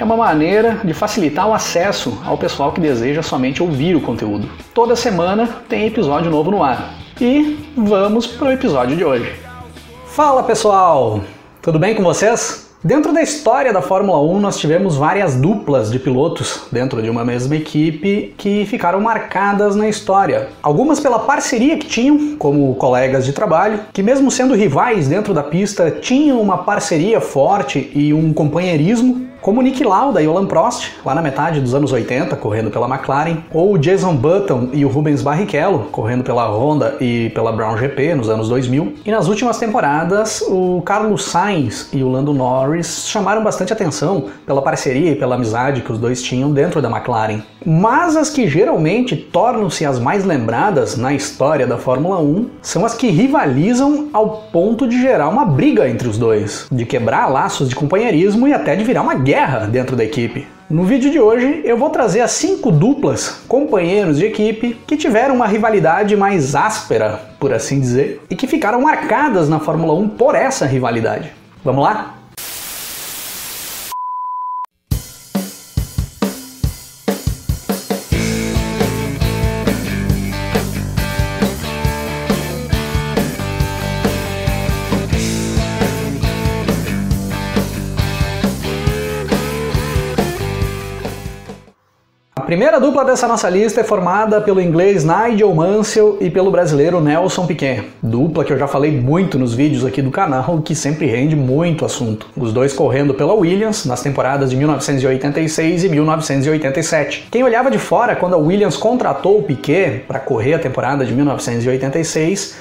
É uma maneira de facilitar o acesso ao pessoal que deseja somente ouvir o conteúdo. Toda semana tem episódio novo no ar. E vamos para o episódio de hoje. Fala pessoal, tudo bem com vocês? Dentro da história da Fórmula 1, nós tivemos várias duplas de pilotos dentro de uma mesma equipe que ficaram marcadas na história. Algumas pela parceria que tinham, como colegas de trabalho, que mesmo sendo rivais dentro da pista, tinham uma parceria forte e um companheirismo como Nick Lauda e Alan Prost, lá na metade dos anos 80, correndo pela McLaren, ou Jason Button e o Rubens Barrichello, correndo pela Honda e pela Brown GP nos anos 2000. E nas últimas temporadas, o Carlos Sainz e o Lando Norris chamaram bastante atenção pela parceria e pela amizade que os dois tinham dentro da McLaren. Mas as que geralmente tornam-se as mais lembradas na história da Fórmula 1 são as que rivalizam ao ponto de gerar uma briga entre os dois, de quebrar laços de companheirismo e até de virar uma guerra dentro da equipe. No vídeo de hoje eu vou trazer as cinco duplas, companheiros de equipe, que tiveram uma rivalidade mais áspera, por assim dizer, e que ficaram marcadas na Fórmula 1 por essa rivalidade. Vamos lá? Primeira dupla dessa nossa lista é formada pelo inglês Nigel Mansell e pelo brasileiro Nelson Piquet. Dupla que eu já falei muito nos vídeos aqui do canal, que sempre rende muito assunto. Os dois correndo pela Williams nas temporadas de 1986 e 1987. Quem olhava de fora quando a Williams contratou o Piquet para correr a temporada de 1986,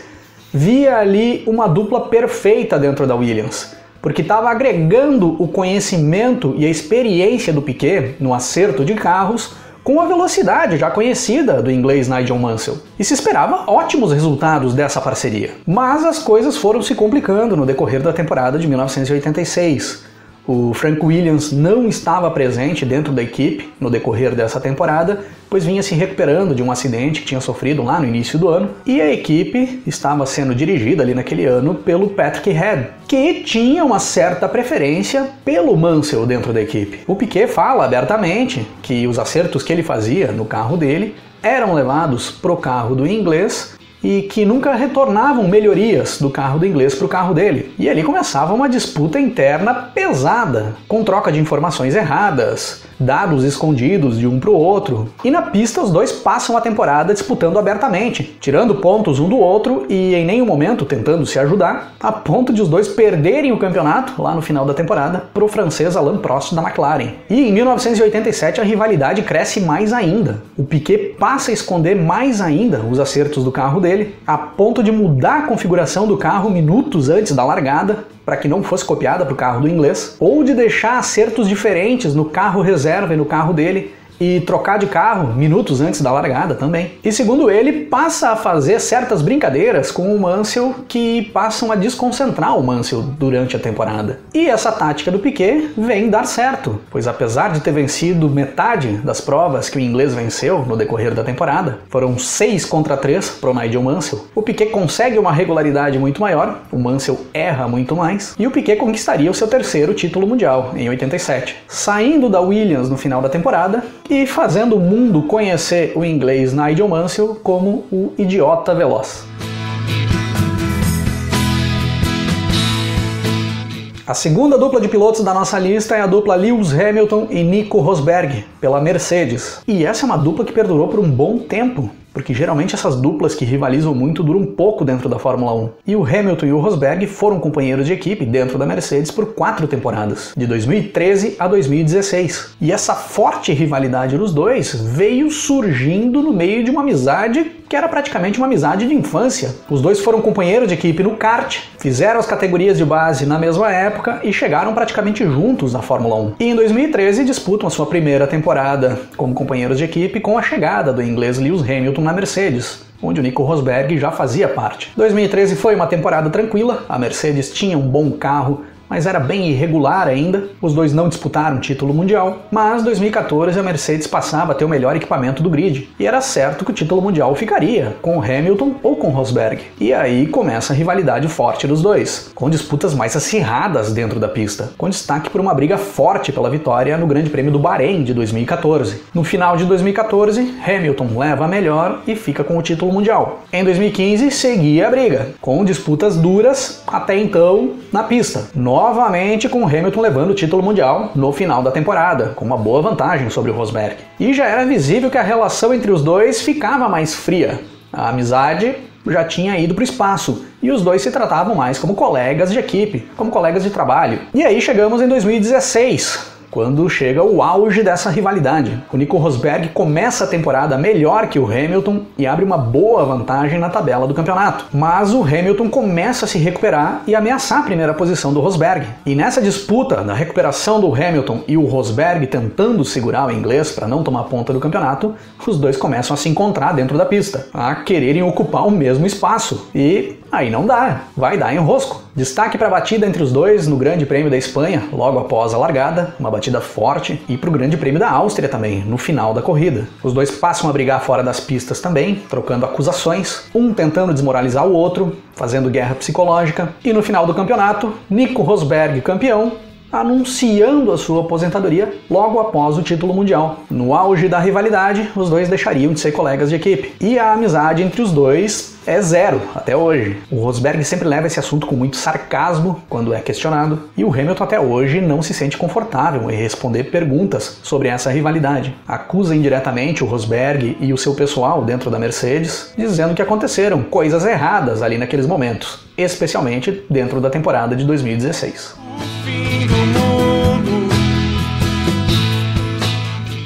via ali uma dupla perfeita dentro da Williams porque estava agregando o conhecimento e a experiência do Piquet no acerto de carros com a velocidade já conhecida do inglês Nigel Mansell. E se esperava ótimos resultados dessa parceria. Mas as coisas foram se complicando no decorrer da temporada de 1986. O Frank Williams não estava presente dentro da equipe no decorrer dessa temporada, pois vinha se recuperando de um acidente que tinha sofrido lá no início do ano, e a equipe estava sendo dirigida ali naquele ano pelo Patrick Head, que tinha uma certa preferência pelo Mansell dentro da equipe. O Piquet fala abertamente que os acertos que ele fazia no carro dele eram levados pro carro do inglês e que nunca retornavam melhorias do carro do inglês para o carro dele. E ali começava uma disputa interna pesada, com troca de informações erradas, dados escondidos de um para o outro. E na pista os dois passam a temporada disputando abertamente, tirando pontos um do outro e em nenhum momento tentando se ajudar, a ponto de os dois perderem o campeonato lá no final da temporada para o francês Alain Prost da McLaren. E em 1987 a rivalidade cresce mais ainda. O Piquet passa a esconder mais ainda os acertos do carro dele, a ponto de mudar a configuração do carro minutos antes da largada para que não fosse copiada para o carro do inglês, ou de deixar acertos diferentes no carro reserva e no carro dele e trocar de carro minutos antes da largada também. E segundo ele, passa a fazer certas brincadeiras com o Mansell que passam a desconcentrar o Mansell durante a temporada. E essa tática do Piquet vem dar certo, pois apesar de ter vencido metade das provas que o inglês venceu no decorrer da temporada, foram 6 contra 3 para o Nigel Mansell, o Piquet consegue uma regularidade muito maior, o Mansell erra muito mais, e o Piquet conquistaria o seu terceiro título mundial em 87. Saindo da Williams no final da temporada, e fazendo o mundo conhecer o inglês Nigel Mansell como o idiota veloz. A segunda dupla de pilotos da nossa lista é a dupla Lewis Hamilton e Nico Rosberg, pela Mercedes. E essa é uma dupla que perdurou por um bom tempo, porque geralmente essas duplas que rivalizam muito duram pouco dentro da Fórmula 1. E o Hamilton e o Rosberg foram companheiros de equipe dentro da Mercedes por quatro temporadas, de 2013 a 2016. E essa forte rivalidade dos dois veio surgindo no meio de uma amizade que era praticamente uma amizade de infância. Os dois foram companheiros de equipe no kart, fizeram as categorias de base na mesma época e chegaram praticamente juntos na Fórmula 1. E em 2013 disputam a sua primeira temporada como companheiros de equipe com a chegada do inglês Lewis Hamilton na Mercedes onde o Nico Rosberg já fazia parte. 2013 foi uma temporada tranquila, a Mercedes tinha um bom carro, mas era bem irregular ainda. Os dois não disputaram título mundial, mas 2014 a Mercedes passava a ter o melhor equipamento do grid, e era certo que o título mundial ficaria com Hamilton ou com Rosberg. E aí começa a rivalidade forte dos dois, com disputas mais acirradas dentro da pista, com destaque por uma briga forte pela vitória no Grande Prêmio do Bahrein de 2014. No final de 2014, Hamilton leva a melhor e fica com o título mundial. Em 2015 seguia a briga, com disputas duras até então na pista novamente com Hamilton levando o título mundial no final da temporada, com uma boa vantagem sobre o Rosberg. E já era visível que a relação entre os dois ficava mais fria. A amizade já tinha ido para o espaço e os dois se tratavam mais como colegas de equipe, como colegas de trabalho. E aí chegamos em 2016, quando chega o auge dessa rivalidade. O Nico Rosberg começa a temporada melhor que o Hamilton e abre uma boa vantagem na tabela do campeonato. Mas o Hamilton começa a se recuperar e ameaçar a primeira posição do Rosberg. E nessa disputa da recuperação do Hamilton e o Rosberg tentando segurar o inglês para não tomar ponta do campeonato, os dois começam a se encontrar dentro da pista, a quererem ocupar o mesmo espaço. E aí não dá, vai dar enrosco. Destaque para a batida entre os dois no Grande Prêmio da Espanha, logo após a largada, uma batida forte, e para o Grande Prêmio da Áustria também, no final da corrida. Os dois passam a brigar fora das pistas também, trocando acusações, um tentando desmoralizar o outro, fazendo guerra psicológica, e no final do campeonato, Nico Rosberg campeão, anunciando a sua aposentadoria logo após o título mundial. No auge da rivalidade, os dois deixariam de ser colegas de equipe. E a amizade entre os dois é zero até hoje. O Rosberg sempre leva esse assunto com muito sarcasmo quando é questionado, e o Hamilton até hoje não se sente confortável em responder perguntas sobre essa rivalidade. Acusa indiretamente o Rosberg e o seu pessoal dentro da Mercedes, dizendo que aconteceram coisas erradas ali naqueles momentos, especialmente dentro da temporada de 2016.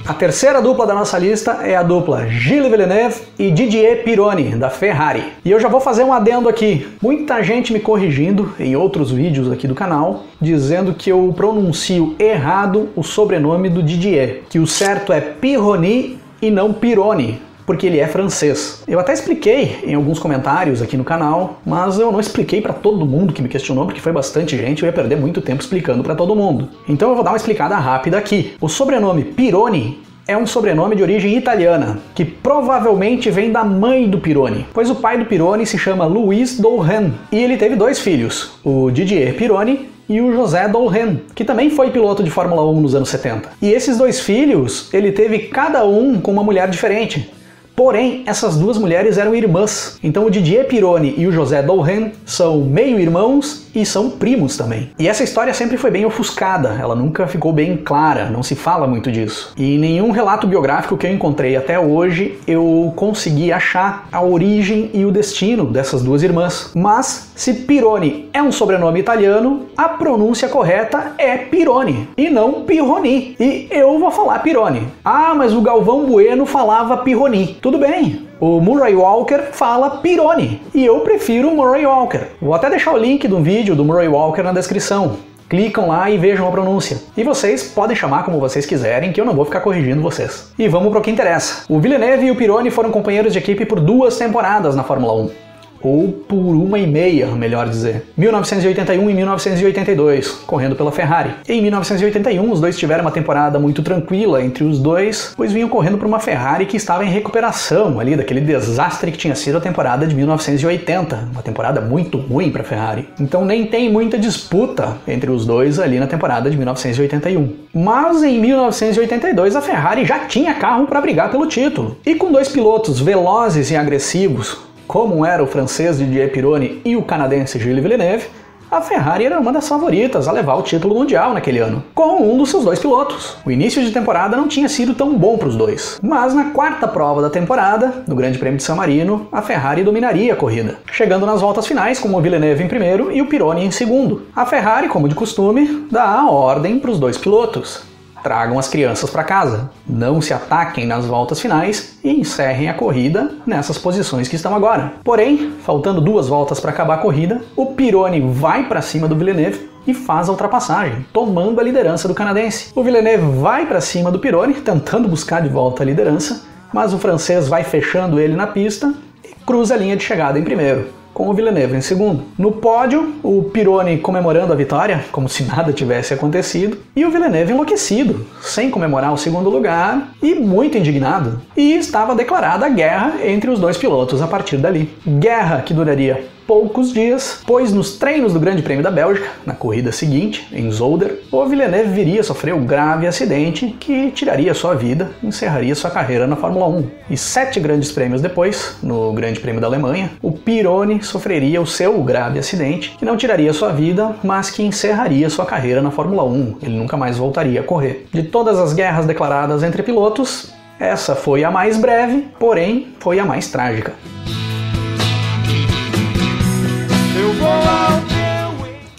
A terceira dupla da nossa lista é a dupla Gilles Villeneuve e Didier Pironi, da Ferrari. E eu já vou fazer um adendo aqui. Muita gente me corrigindo em outros vídeos aqui do canal, dizendo que eu pronuncio errado o sobrenome do Didier, que o certo é Pironi e não Pironi porque ele é francês. Eu até expliquei em alguns comentários aqui no canal, mas eu não expliquei para todo mundo que me questionou, porque foi bastante gente, eu ia perder muito tempo explicando para todo mundo. Então eu vou dar uma explicada rápida aqui. O sobrenome Pironi é um sobrenome de origem italiana, que provavelmente vem da mãe do Pironi, pois o pai do Pironi se chama Luiz Dolhan e ele teve dois filhos, o Didier Pironi e o José Dolhan, que também foi piloto de Fórmula 1 nos anos 70. E esses dois filhos, ele teve cada um com uma mulher diferente. Porém, essas duas mulheres eram irmãs. Então o Didier Pironi e o José Dolhan são meio-irmãos e são primos também. E essa história sempre foi bem ofuscada, ela nunca ficou bem clara, não se fala muito disso. E em nenhum relato biográfico que eu encontrei até hoje eu consegui achar a origem e o destino dessas duas irmãs. Mas se Pironi é um sobrenome italiano, a pronúncia correta é Pironi e não Pironi. E eu vou falar Pironi. Ah, mas o Galvão Bueno falava Pironi. Tudo bem, o Murray Walker fala Pironi e eu prefiro o Murray Walker. Vou até deixar o link do vídeo do Murray Walker na descrição. Clicam lá e vejam a pronúncia. E vocês podem chamar como vocês quiserem, que eu não vou ficar corrigindo vocês. E vamos para o que interessa. O Villeneuve e o Pironi foram companheiros de equipe por duas temporadas na Fórmula 1 ou por uma e meia, melhor dizer. 1981 e 1982, correndo pela Ferrari. Em 1981, os dois tiveram uma temporada muito tranquila entre os dois, pois vinham correndo por uma Ferrari que estava em recuperação ali daquele desastre que tinha sido a temporada de 1980, uma temporada muito ruim para a Ferrari. Então nem tem muita disputa entre os dois ali na temporada de 1981. Mas em 1982 a Ferrari já tinha carro para brigar pelo título. E com dois pilotos velozes e agressivos, como era o francês Didier Pironi e o canadense Gilles Villeneuve, a Ferrari era uma das favoritas a levar o título mundial naquele ano, com um dos seus dois pilotos. O início de temporada não tinha sido tão bom para os dois, mas na quarta prova da temporada, no Grande Prêmio de San Marino, a Ferrari dominaria a corrida, chegando nas voltas finais com o Villeneuve em primeiro e o Pironi em segundo. A Ferrari, como de costume, dá a ordem para os dois pilotos tragam as crianças para casa. Não se ataquem nas voltas finais e encerrem a corrida nessas posições que estão agora. Porém, faltando duas voltas para acabar a corrida, o Pironi vai para cima do Villeneuve e faz a ultrapassagem, tomando a liderança do canadense. O Villeneuve vai para cima do Pironi, tentando buscar de volta a liderança, mas o francês vai fechando ele na pista e cruza a linha de chegada em primeiro com o Villeneuve em segundo. No pódio, o Pironi comemorando a vitória, como se nada tivesse acontecido, e o Villeneuve enlouquecido, sem comemorar o segundo lugar e muito indignado. E estava declarada a guerra entre os dois pilotos a partir dali. Guerra que duraria poucos dias, pois nos treinos do Grande Prêmio da Bélgica, na corrida seguinte, em Zolder, o Villeneuve viria a sofrer um grave acidente que tiraria sua vida e encerraria sua carreira na Fórmula 1. E sete grandes prêmios depois, no Grande Prêmio da Alemanha, o Pironi sofreria o seu grave acidente, que não tiraria sua vida, mas que encerraria sua carreira na Fórmula 1. Ele nunca mais voltaria a correr. De todas as guerras declaradas entre pilotos, essa foi a mais breve, porém foi a mais trágica.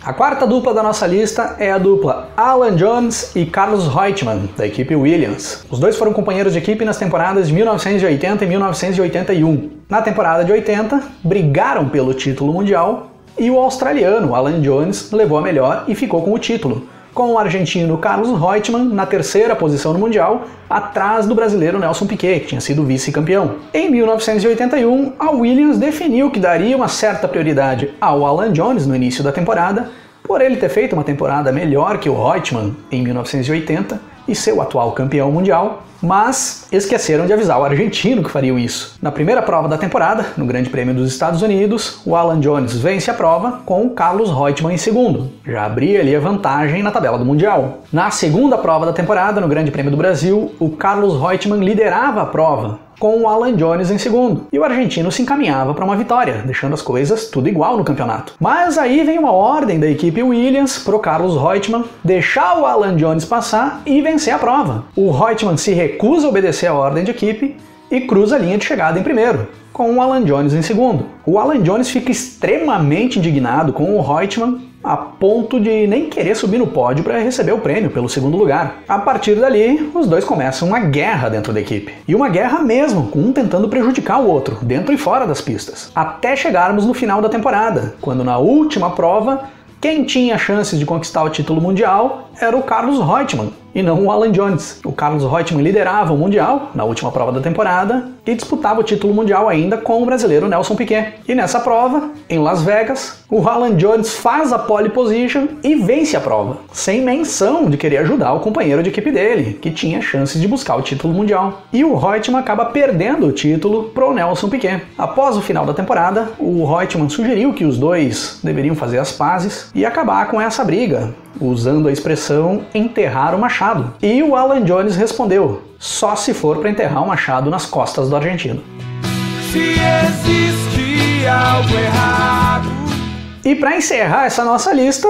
A quarta dupla da nossa lista é a dupla Alan Jones e Carlos Reutemann, da equipe Williams. Os dois foram companheiros de equipe nas temporadas de 1980 e 1981. Na temporada de 80, brigaram pelo título mundial e o australiano Alan Jones levou a melhor e ficou com o título, com o argentino Carlos Reutemann na terceira posição no Mundial, atrás do brasileiro Nelson Piquet, que tinha sido vice-campeão. Em 1981, a Williams definiu que daria uma certa prioridade ao Alan Jones no início da temporada, por ele ter feito uma temporada melhor que o Reutemann em 1980 e ser o atual campeão mundial, mas esqueceram de avisar o argentino que fariam isso. Na primeira prova da temporada, no Grande Prêmio dos Estados Unidos, o Alan Jones vence a prova com o Carlos Reutemann em segundo. Já abria ali a vantagem na tabela do Mundial. Na segunda prova da temporada, no Grande Prêmio do Brasil, o Carlos Reutemann liderava a prova, com o Alan Jones em segundo. E o argentino se encaminhava para uma vitória, deixando as coisas tudo igual no campeonato. Mas aí vem uma ordem da equipe Williams pro Carlos Reutemann deixar o Alan Jones passar e vencer a prova. O Reutemann se recusa obedecer a ordem de equipe e cruza a linha de chegada em primeiro, com o Alan Jones em segundo. O Alan Jones fica extremamente indignado com o Reutemann a ponto de nem querer subir no pódio para receber o prêmio pelo segundo lugar. A partir dali, os dois começam uma guerra dentro da equipe. E uma guerra mesmo, com um tentando prejudicar o outro, dentro e fora das pistas. Até chegarmos no final da temporada, quando na última prova, quem tinha chances de conquistar o título mundial era o Carlos Reutemann, e não o Alan Jones. O Carlos Reutemann liderava o Mundial na última prova da temporada e disputava o título mundial ainda com o brasileiro Nelson Piquet. E nessa prova, em Las Vegas, o Alan Jones faz a pole position e vence a prova, sem menção de querer ajudar o companheiro de equipe dele, que tinha chances de buscar o título mundial. E o Reutemann acaba perdendo o título pro Nelson Piquet. Após o final da temporada, o Reutemann sugeriu que os dois deveriam fazer as pazes e acabar com essa briga, usando a expressão enterrar o machado. E o Alan Jones respondeu: só se for para enterrar o machado nas costas do argentino. Se existe algo errado. E para encerrar essa nossa lista,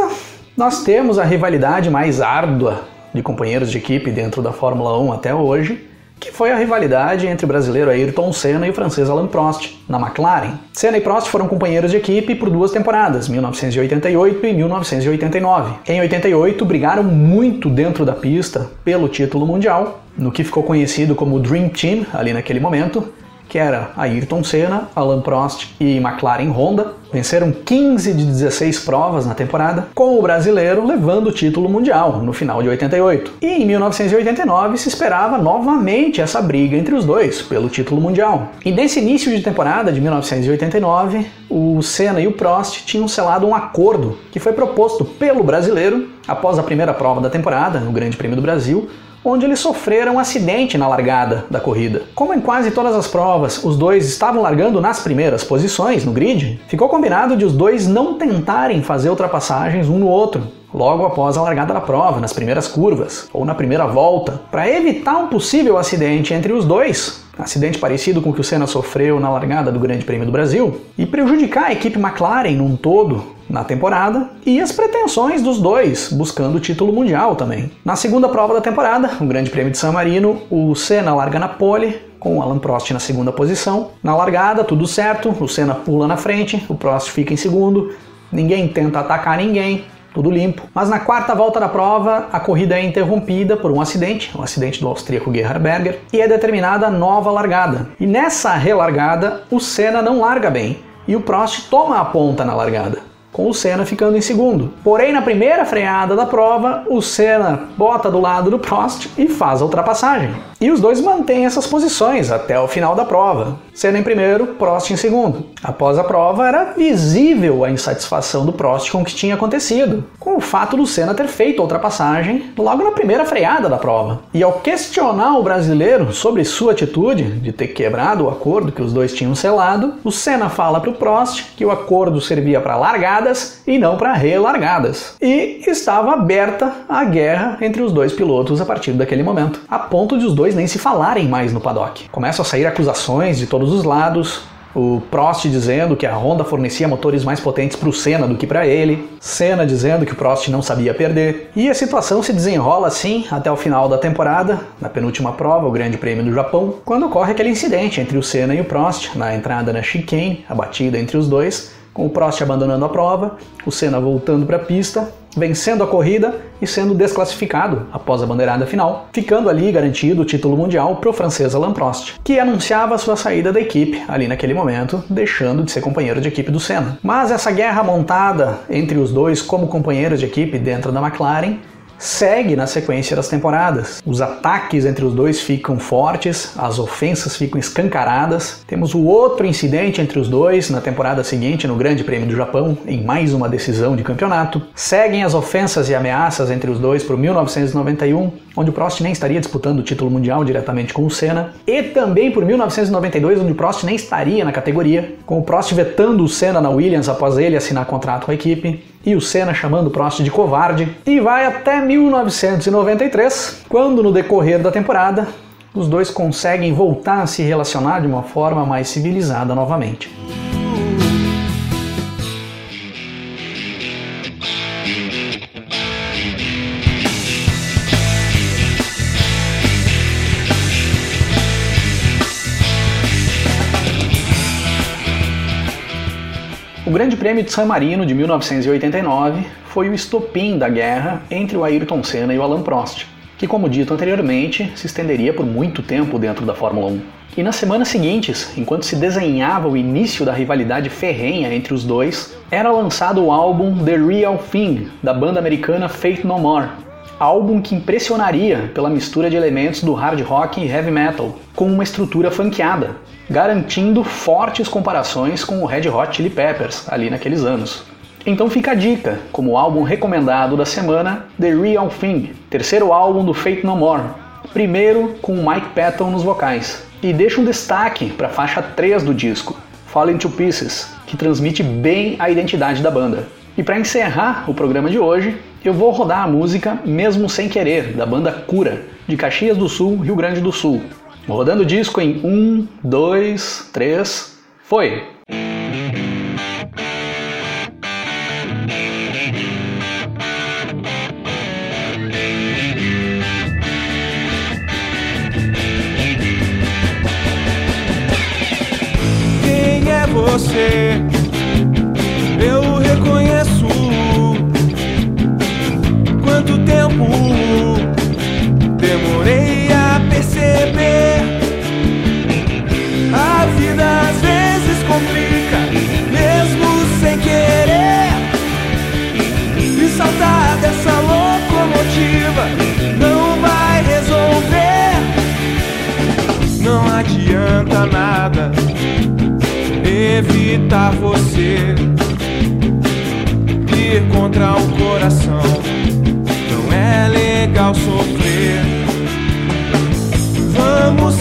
nós temos a rivalidade mais árdua de companheiros de equipe dentro da Fórmula 1 até hoje, que foi a rivalidade entre o brasileiro Ayrton Senna e o francês Alain Prost, na McLaren. Senna e Prost foram companheiros de equipe por duas temporadas, 1988 e 1989. Em 88, brigaram muito dentro da pista pelo título mundial, no que ficou conhecido como Dream Team ali naquele momento, que era Ayrton Senna, Alain Prost e McLaren Honda. Venceram 15 de 16 provas na temporada, com o brasileiro levando o título mundial no final de 88. E em 1989 se esperava novamente essa briga entre os dois pelo título mundial. E nesse início de temporada de 1989, o Senna e o Prost tinham selado um acordo que foi proposto pelo brasileiro após a primeira prova da temporada, no Grande Prêmio do Brasil, onde eles sofreram um acidente na largada da corrida. Como em quase todas as provas os dois estavam largando nas primeiras posições no grid, ficou combinado de os dois não tentarem fazer ultrapassagens um no outro, logo após a largada da prova, nas primeiras curvas ou na primeira volta, para evitar um possível acidente entre os dois, acidente parecido com o que o Senna sofreu na largada do Grande Prêmio do Brasil, e prejudicar a equipe McLaren num todo na temporada e as pretensões dos dois buscando o título mundial também. Na segunda prova da temporada, o Grande Prêmio de San Marino, o Senna larga na pole com o Alan Prost na segunda posição. Na largada, tudo certo, o Senna pula na frente, o Prost fica em segundo, ninguém tenta atacar ninguém, tudo limpo. Mas na quarta volta da prova, a corrida é interrompida por um acidente, um acidente do austríaco Gerhard Berger, e é determinada nova largada. E nessa relargada, o Senna não larga bem e o Prost toma a ponta na largada com o Senna ficando em segundo. Porém, na primeira freada da prova, o Senna bota do lado do Prost e faz a ultrapassagem. E os dois mantêm essas posições até o final da prova. Senna em primeiro, Prost em segundo. Após a prova, era visível a insatisfação do Prost com o que tinha acontecido, com o fato do Senna ter feito a ultrapassagem logo na primeira freada da prova. E ao questionar o brasileiro sobre sua atitude de ter quebrado o acordo que os dois tinham selado, o Senna fala para o Prost que o acordo servia para largadas e não para relargadas. E estava aberta a guerra entre os dois pilotos a partir daquele momento, a ponto de os dois nem se falarem mais no paddock. Começam a sair acusações de todos os lados, o Prost dizendo que a Honda fornecia motores mais potentes para o Senna do que para ele, Senna dizendo que o Prost não sabia perder. E a situação se desenrola assim até o final da temporada, na penúltima prova, o Grande Prêmio do Japão, quando ocorre aquele incidente entre o Senna e o Prost na entrada na chicane, a batida entre os dois, com o Prost abandonando a prova, o Senna voltando para a pista, vencendo a corrida e sendo desclassificado após a bandeirada final, ficando ali garantido o título mundial para o francês Alain Prost, que anunciava sua saída da equipe ali naquele momento, deixando de ser companheiro de equipe do Senna. Mas essa guerra montada entre os dois como companheiros de equipe dentro da McLaren segue na sequência das temporadas. Os ataques entre os dois ficam fortes, as ofensas ficam escancaradas. Temos o outro incidente entre os dois na temporada seguinte, no Grande Prêmio do Japão, em mais uma decisão de campeonato. Seguem as ofensas e ameaças entre os dois por 1991, onde o Prost nem estaria disputando o título mundial diretamente com o Senna, e também por 1992, onde o Prost nem estaria na categoria, com o Prost vetando o Senna na Williams após ele assinar contrato com a equipe, e o Senna chamando Prost de covarde, e vai até 1993, quando no decorrer da temporada os dois conseguem voltar a se relacionar de uma forma mais civilizada novamente. Grande Prêmio de San Marino de 1989 foi o estopim da guerra entre o Ayrton Senna e o Alain Prost, que, como dito anteriormente, se estenderia por muito tempo dentro da Fórmula 1. E nas semanas seguintes, enquanto se desenhava o início da rivalidade ferrenha entre os dois, era lançado o álbum The Real Thing, da banda americana Faith No More, álbum que impressionaria pela mistura de elementos do hard rock e heavy metal, com uma estrutura funkeada, garantindo fortes comparações com o Red Hot Chili Peppers ali naqueles anos. Então fica a dica, como álbum recomendado da semana, The Real Thing, terceiro álbum do Fate No More, primeiro com Mike Patton nos vocais. E deixa um destaque para a faixa 3 do disco, Falling to Pieces, que transmite bem a identidade da banda. E para encerrar o programa de hoje, eu vou rodar a música Mesmo Sem Querer, da banda Cura, de Caxias do Sul, Rio Grande do Sul. Rodando o disco em 1, 2, 3, foi! Quem é você? Demorei a perceber. A vida às vezes complica, mesmo sem querer. E saltar dessa locomotiva não vai resolver. Não adianta nada evitar você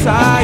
Vamos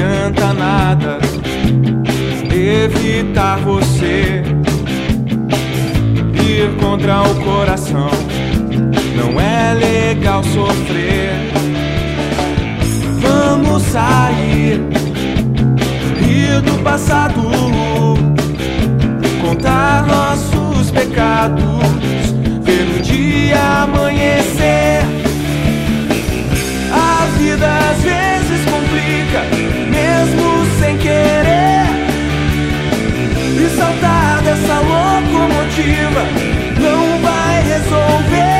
adianta nada evitar você. Ir contra o coração não é legal sofrer. Vamos sair, rir do passado, contar nossos pecados, ver o dia amanhecer. A vida às vezes complica, querer. E saltar dessa locomotiva não vai resolver.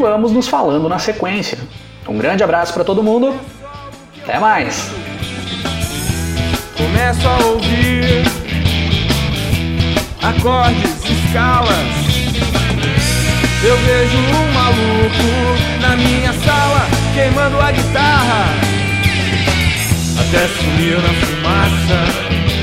vamos nos falando na sequência. Um grande abraço para todo mundo. Até mais. Começo a ouvir acordes, escalas. Eu vejo um maluco na minha sala queimando a guitarra até sumir na fumaça.